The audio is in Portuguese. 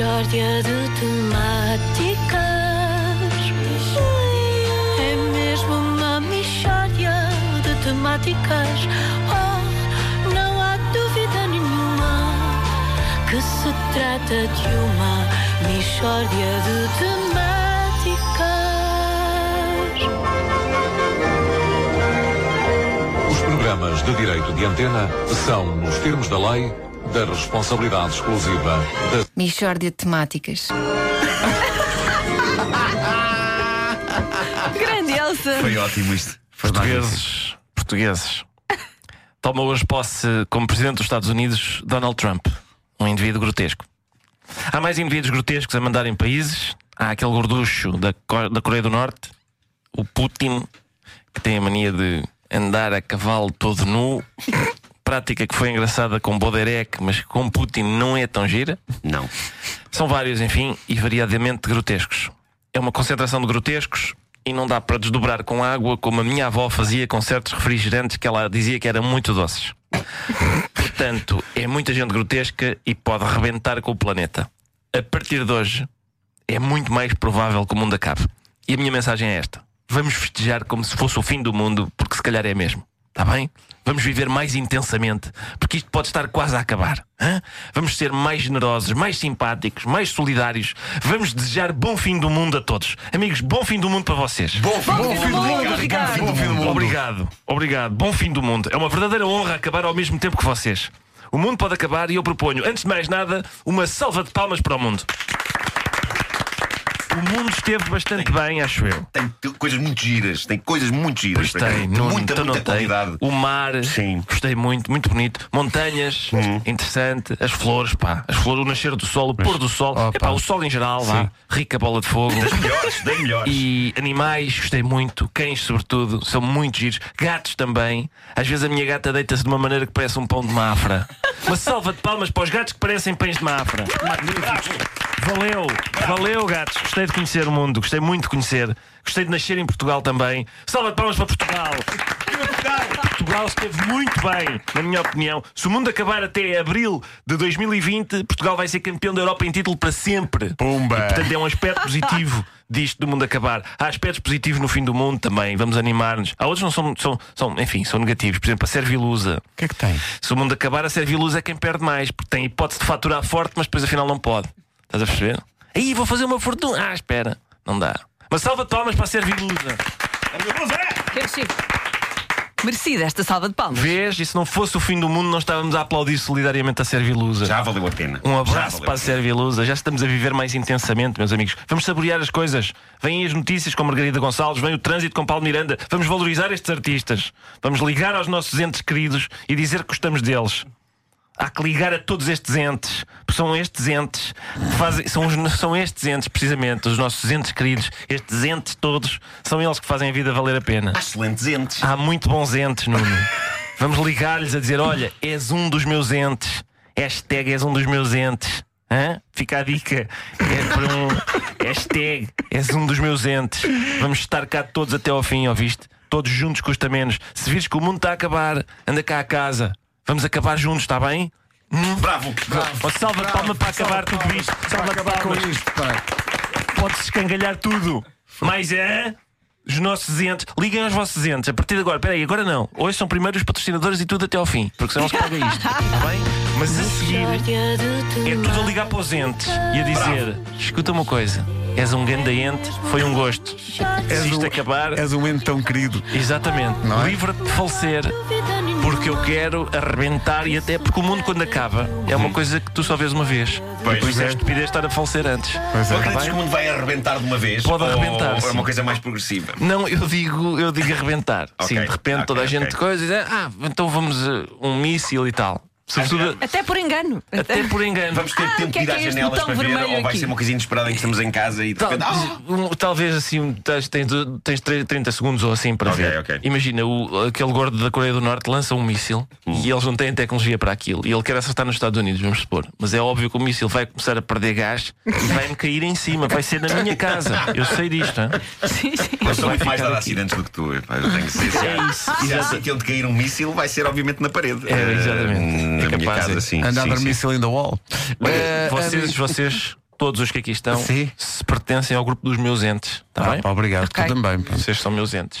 Mishória de temáticas. É mesmo uma mishória de temáticas. Oh, não há dúvida nenhuma que se trata de uma mishória de temáticas. Os programas de direito de antena são, nos termos da lei, da responsabilidade exclusiva da Michórdia de temáticas. Grande Elsa! Foi ótimo isto. Portugueses, portugueses. Toma hoje posse como presidente dos Estados Unidos Donald Trump, um indivíduo grotesco. Há mais indivíduos grotescos a mandar em países. Há aquele gorducho da, da Coreia do Norte, o Putin, que tem a mania de andar a cavalo todo nu. Prática que foi engraçada com Boderek, mas com Putin não é tão gira. Não. São vários, enfim, e variadamente grotescos. É uma concentração de grotescos e não dá para desdobrar com água como a minha avó fazia com certos refrigerantes que ela dizia que eram muito doces. Portanto, é muita gente grotesca e pode rebentar com o planeta. A partir de hoje, é muito mais provável que o mundo acabe. E a minha mensagem é esta: vamos festejar como se fosse o fim do mundo, porque se calhar é mesmo. Está bem? Vamos viver mais intensamente, porque isto pode estar quase a acabar. hã? Vamos ser mais generosos, mais simpáticos, mais solidários. Vamos desejar bom fim do mundo a todos. Amigos, bom fim do mundo para vocês. Bom fim, bom fim do mundo, Ricardo. Bom fim do mundo. Obrigado, obrigado. Bom fim do mundo. É uma verdadeira honra acabar ao mesmo tempo que vocês. O mundo pode acabar e eu proponho, antes de mais nada, uma salva de palmas para o mundo. O mundo esteve bastante bem, acho eu. Tem coisas muito giras. Tem coisas muito giras. Pois acaso. tem, não, muita, então muita não tem. qualidade. O mar, Sim. Gostei muito, muito bonito. Montanhas, interessante. As flores, pá. As flores, o nascer do sol, o pôr do sol. Opa. Epá, o sol em geral, vá. Rica bola de fogo. Melhores, bem melhores. E animais, gostei muito. Cães, sobretudo, são muito giros. Gatos também. Às vezes a minha gata deita-se de uma maneira que parece um pão de mafra. Uma salva de palmas para os gatos que parecem pães de mafra. Magníficos. Valeu, valeu, gatos. Gostei de conhecer o mundo, gostei muito de conhecer. Gostei de nascer em Portugal também. Salva de palmas para Portugal. Portugal esteve muito bem, na minha opinião. Se o mundo acabar até abril de 2020, Portugal vai ser campeão da Europa em título para sempre. Pumba. E, portanto, é um aspecto positivo disto do mundo acabar. Há aspectos positivos no fim do mundo também. Vamos animar-nos. Há outros que não são, são, são, enfim, são negativos. Por exemplo, a Servilusa. O que é que tem? Se o mundo acabar, a Servilusa é quem perde mais, porque tem hipótese de faturar forte, mas depois afinal não pode. Estás a perceber? Aí vou fazer uma fortuna. Ah, espera, não dá. Mas salva palmas para a Servilusa. Quero sim. Merecida esta salva de palmas. Vês? E se não fosse o fim do mundo, nós estávamos a aplaudir solidariamente a Servilusa. Já valeu a pena. Um abraço para a Servilusa. Já estamos a viver mais intensamente, meus amigos. Vamos saborear as coisas. Vêm as notícias com Margarida Gonçalves, vem o trânsito com Paulo Miranda. Vamos valorizar estes artistas. Vamos ligar aos nossos entes queridos e dizer que gostamos deles. Há que ligar a todos estes entes, porque são estes entes fazem, são, os- são estes entes, precisamente, os nossos entes queridos, estes entes todos, são eles que fazem a vida valer a pena. Há excelentes entes. Há muito bons entes, Nuno. Vamos ligar-lhes a dizer: olha, és um dos meus entes. Hashtag és um dos meus entes. Hã? Fica a dica. É para um hashtag és um dos meus entes. Vamos estar cá todos até ao fim, ouviste? Todos juntos custa menos. Se vires que o mundo está a acabar, anda cá a casa. Vamos acabar juntos, está bem? Bravo, bravo. Uma salva de palma para acabar tudo isto. Salva de Com palmas. isto, pá. Pode-se escangalhar tudo. Mas é. Os nossos entes. Liguem aos vossos entes. A partir de agora. Espera aí, agora não. Hoje são primeiro os patrocinadores e tudo até ao fim. Porque senão se paga isto. Está bem? Mas a seguir. É tudo a ligar para os entes e a dizer: escuta uma coisa. És um grande ente, foi um gosto. Isto um- acabar. És um ente tão querido. Exatamente. É? Livra-te de falecer. Porque eu quero arrebentar e até porque o mundo quando acaba é uma coisa que tu só vês uma vez. Pois. e por isso é estupidez estar a falecer antes. Pois Tu é. acreditas bem? que o mundo vai arrebentar de uma vez? Pode Ou- arrebentar, Ou é uma coisa mais progressiva? Não, eu digo, eu digo arrebentar. Ok, Sim, de repente ok, toda a gente ok. coisa e diz, ah, então vamos uh, um míssil e tal. Sobretudo, Até por engano. até por engano. Vamos ter Ah, tempo de é ir às que é janelas para ver, ou vai aqui? ser uma coisa inesperada em que estamos em casa e de Tal- repente. Um- talvez assim, tens, tens, tens 30 segundos ou assim para Ok, ver. ok. Imagina, o, aquele gordo da Coreia do Norte lança um míssil Hum. e eles não têm tecnologia para aquilo. E ele quer acertar nos Estados Unidos, vamos supor. Mas é óbvio que o míssil vai começar a perder gás e vai-me cair em cima. Vai ser na minha casa. Eu sei disto. hein? Sim, sim. Eu sou vai muito mais dado a aqui. acidentes do que tu. Eu tenho que ser. É isso. Se sítio onde cair um míssil, vai ser obviamente na parede. É, exatamente. Eh, É Na minha capaz, casa, sim. Andar sim, a sim. missile in the wall. Olha, Eh, vocês, eh, vocês todos os que aqui estão Sim. se pertencem ao grupo dos meus entes. Está Ah, bem? pá, obrigado, Ok. tu também. pá. Vocês são meus entes.